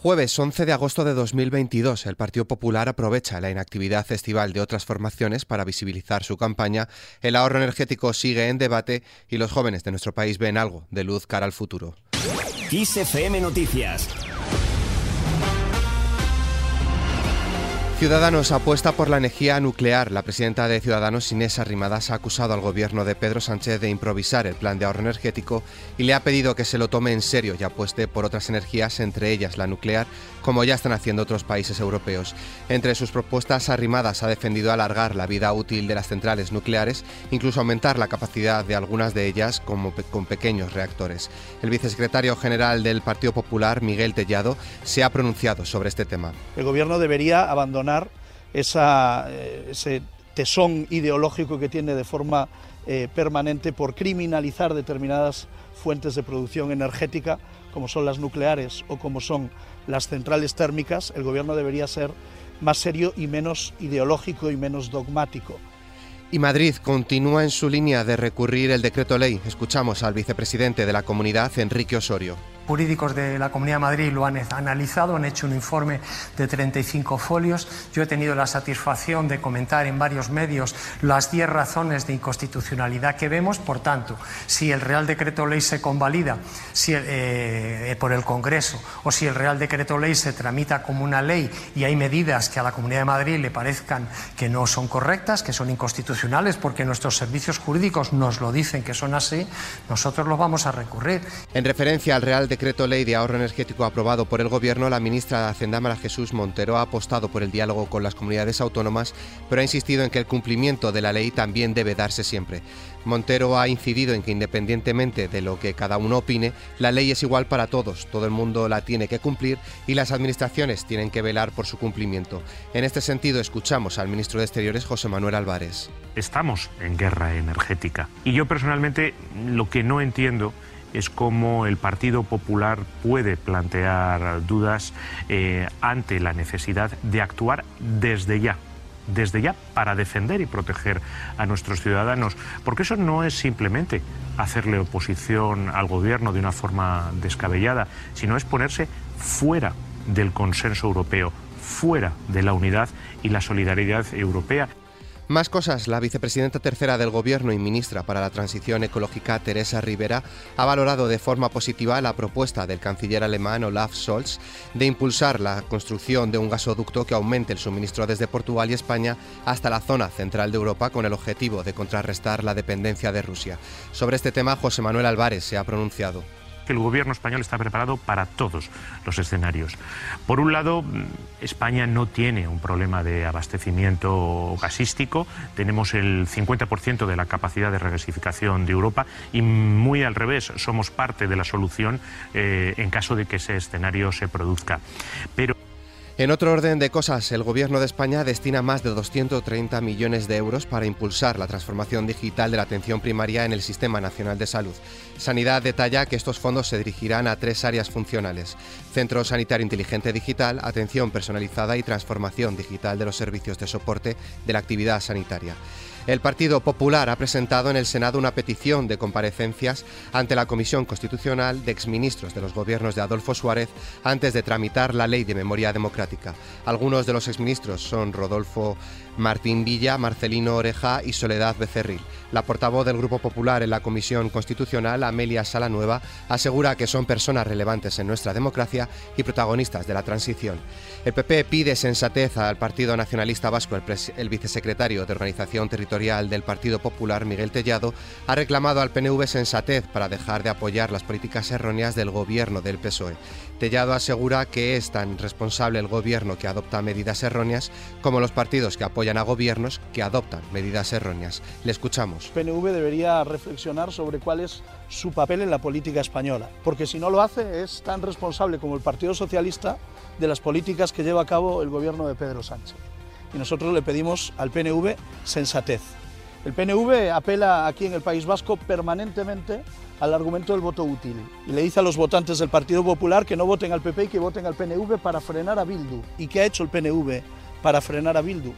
Jueves 11 de agosto de 2022, el Partido Popular aprovecha la inactividad estival de otras formaciones para visibilizar su campaña. El ahorro energético sigue en debate y los jóvenes de nuestro país ven algo de luz cara al futuro. Noticias Ciudadanos apuesta por la energía nuclear. La presidenta de Ciudadanos, Inés Arrimadas, ha acusado al gobierno de Pedro Sánchez de improvisar el plan de ahorro energético y le ha pedido que se lo tome en serio y apueste por otras energías, entre ellas la nuclear, como ya están haciendo otros países europeos. Entre sus propuestas, Arrimadas ha defendido alargar la vida útil de las centrales nucleares, incluso aumentar la capacidad de algunas de ellas como con pequeños reactores. El vicesecretario general del Partido Popular, Miguel Tellado, se ha pronunciado sobre este tema. El gobierno debería abandonar eh, ese tesón ideológico que tiene de forma eh, permanente por criminalizar determinadas fuentes de producción energética, como son las nucleares o como son las centrales térmicas, el gobierno debería ser más serio y menos ideológico y menos dogmático. Y Madrid continúa en su línea de recurrir el decreto ley. Escuchamos al vicepresidente de la comunidad, Enrique Osorio jurídicos de la Comunidad de Madrid lo han analizado, han hecho un informe de 35 folios. Yo he tenido la satisfacción de comentar en varios medios las 10 razones de inconstitucionalidad que vemos. Por tanto, si el Real Decreto Ley se convalida si, eh, por el Congreso o si el Real Decreto Ley se tramita como una ley y hay medidas que a la Comunidad de Madrid le parezcan que no son correctas, que son inconstitucionales, porque nuestros servicios jurídicos nos lo dicen que son así, nosotros los vamos a recurrir. En referencia al Real Decreto decreto ley de ahorro energético aprobado por el Gobierno, la ministra de Hacienda Mara Jesús Montero ha apostado por el diálogo con las comunidades autónomas, pero ha insistido en que el cumplimiento de la ley también debe darse siempre. Montero ha incidido en que independientemente de lo que cada uno opine, la ley es igual para todos, todo el mundo la tiene que cumplir y las administraciones tienen que velar por su cumplimiento. En este sentido, escuchamos al ministro de Exteriores, José Manuel Álvarez. Estamos en guerra energética y yo personalmente lo que no entiendo es cómo el Partido Popular puede plantear dudas eh, ante la necesidad de actuar desde ya desde ya para defender y proteger a nuestros ciudadanos, porque eso no es simplemente hacerle oposición al gobierno de una forma descabellada, sino es ponerse fuera del consenso europeo, fuera de la unidad y la solidaridad europea. Más cosas. La vicepresidenta tercera del Gobierno y ministra para la Transición Ecológica, Teresa Rivera, ha valorado de forma positiva la propuesta del canciller alemán Olaf Scholz de impulsar la construcción de un gasoducto que aumente el suministro desde Portugal y España hasta la zona central de Europa con el objetivo de contrarrestar la dependencia de Rusia. Sobre este tema, José Manuel Álvarez se ha pronunciado que el gobierno español está preparado para todos los escenarios. Por un lado, España no tiene un problema de abastecimiento gasístico, tenemos el 50% de la capacidad de regasificación de Europa y muy al revés, somos parte de la solución eh, en caso de que ese escenario se produzca. Pero en otro orden de cosas, el Gobierno de España destina más de 230 millones de euros para impulsar la transformación digital de la atención primaria en el Sistema Nacional de Salud. Sanidad detalla que estos fondos se dirigirán a tres áreas funcionales. Centro Sanitario Inteligente Digital, atención personalizada y transformación digital de los servicios de soporte de la actividad sanitaria. El Partido Popular ha presentado en el Senado una petición de comparecencias ante la Comisión Constitucional de exministros de los gobiernos de Adolfo Suárez antes de tramitar la Ley de Memoria Democrática. Algunos de los exministros son Rodolfo Martín Villa, Marcelino Oreja y Soledad Becerril. La portavoz del Grupo Popular en la Comisión Constitucional, Amelia Salanueva, asegura que son personas relevantes en nuestra democracia y protagonistas de la transición. El PP pide sensatez al Partido Nacionalista Vasco. El, vicesecretario de Organización Territorial del Partido Popular, Miguel Tellado, ha reclamado al PNV sensatez para dejar de apoyar las políticas erróneas del gobierno del PSOE. Tellado asegura que es tan responsable el gobierno que adopta medidas erróneas como los partidos que apoyan a gobiernos que adoptan medidas erróneas. Le escuchamos. PNV debería reflexionar sobre cuál es su papel en la política española, porque si no lo hace es tan responsable como el Partido Socialista de las políticas que lleva a cabo el gobierno de Pedro Sánchez. Y nosotros le pedimos al PNV sensatez. El PNV apela aquí en el País Vasco permanentemente al argumento del voto útil y le dice a los votantes del Partido Popular que no voten al PP y que voten al PNV para frenar a Bildu. ¿Y qué ha hecho el PNV para frenar a Bildu?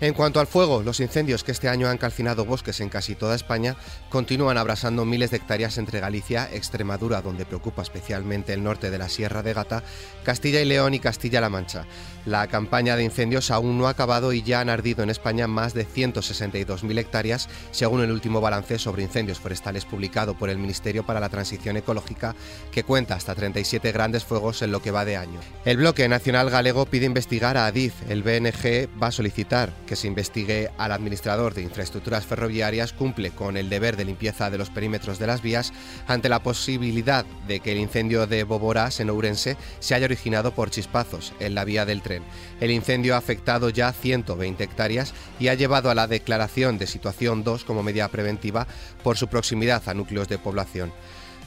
En cuanto al fuego, los incendios que este año han calcinado bosques en casi toda España continúan abrasando miles de hectáreas entre Galicia, Extremadura, donde preocupa especialmente el norte de la Sierra de Gata, Castilla y León y Castilla-La Mancha. La campaña de incendios aún no ha acabado y ya han ardido en España más de 162.000 hectáreas, según el último balance sobre incendios forestales publicado por el Ministerio para la Transición Ecológica, que cuenta hasta 37 grandes fuegos en lo que va de año. El Bloque Nacional Galego pide investigar a Adif. El BNG va a solicitar que se investigue al administrador de infraestructuras ferroviarias cumple con el deber de limpieza de los perímetros de las vías ante la posibilidad de que el incendio de Boboras en Ourense se haya originado por chispazos en la vía del tren. El incendio ha afectado ya 120 hectáreas y ha llevado a la declaración de situación 2 como medida preventiva por su proximidad a núcleos de población.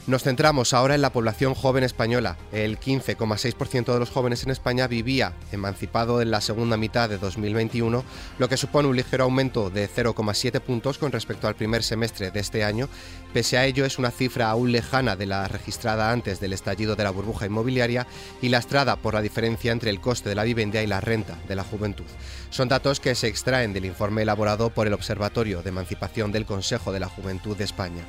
Nos centramos ahora en la población joven española. El 15,6% de los jóvenes en España vivía emancipado en la segunda mitad de 2021, lo que supone un ligero aumento de 0,7 puntos con respecto al primer semestre de este año. Pese a ello, es una cifra aún lejana de la registrada antes del estallido de la burbuja inmobiliaria y lastrada por la diferencia entre el coste de la vivienda y la renta de la juventud. Son datos que se extraen del informe elaborado por el Observatorio de Emancipación del Consejo de la Juventud de España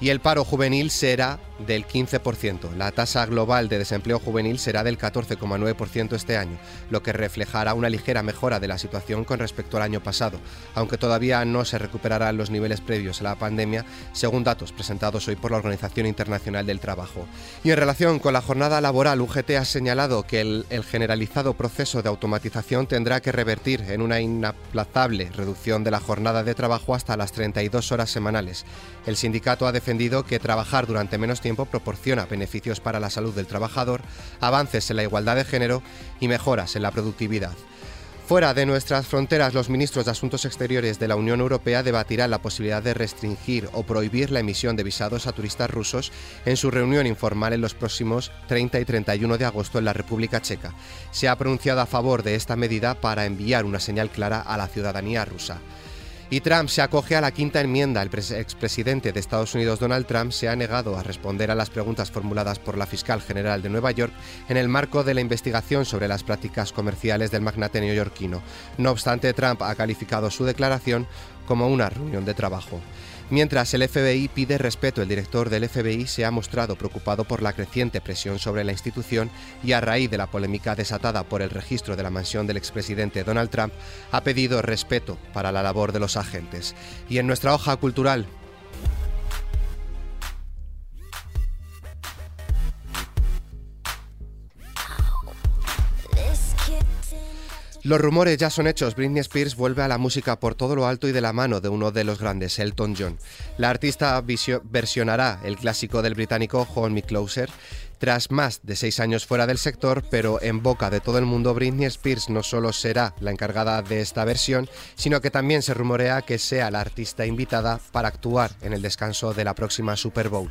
y el paro juvenil será del 15%. La tasa global de desempleo juvenil será del 14,9% este año, lo que reflejará una ligera mejora de la situación con respecto al año pasado, aunque todavía no se recuperarán los niveles previos a la pandemia, según datos presentados hoy por la Organización Internacional del Trabajo. Y en relación con la jornada laboral, UGT ha señalado que el, el generalizado proceso de automatización tendrá que revertir en una inaplazable reducción de la jornada de trabajo hasta las 32 horas semanales. El sindicato ha defendido que trabajar durante menos tiempo proporciona beneficios para la salud del trabajador, avances en la igualdad de género y mejoras en la productividad. Fuera de nuestras fronteras, los ministros de Asuntos Exteriores de la Unión Europea debatirán la posibilidad de restringir o prohibir la emisión de visados a turistas rusos en su reunión informal en los próximos 30 y 31 de agosto en la República Checa. Se ha pronunciado a favor de esta medida para enviar una señal clara a la ciudadanía rusa. Y Trump se acoge a la quinta enmienda. El expresidente de Estados Unidos, Donald Trump, se ha negado a responder a las preguntas formuladas por la fiscal general de Nueva York en el marco de la investigación sobre las prácticas comerciales del magnate neoyorquino. No obstante, Trump ha calificado su declaración como una reunión de trabajo. Mientras el FBI pide respeto, el director del FBI se ha mostrado preocupado por la creciente presión sobre la institución y a raíz de la polémica desatada por el registro de la mansión del expresidente Donald Trump, ha pedido respeto para la labor de los agentes. Y en nuestra hoja cultural, Los rumores ya son hechos. Britney Spears vuelve a la música por todo lo alto y de la mano de uno de los grandes, Elton John. La artista versionará el clásico del británico Hold Me Closer. Tras más de seis años fuera del sector, pero en boca de todo el mundo, Britney Spears no solo será la encargada de esta versión, sino que también se rumorea que sea la artista invitada para actuar en el descanso de la próxima Super Bowl.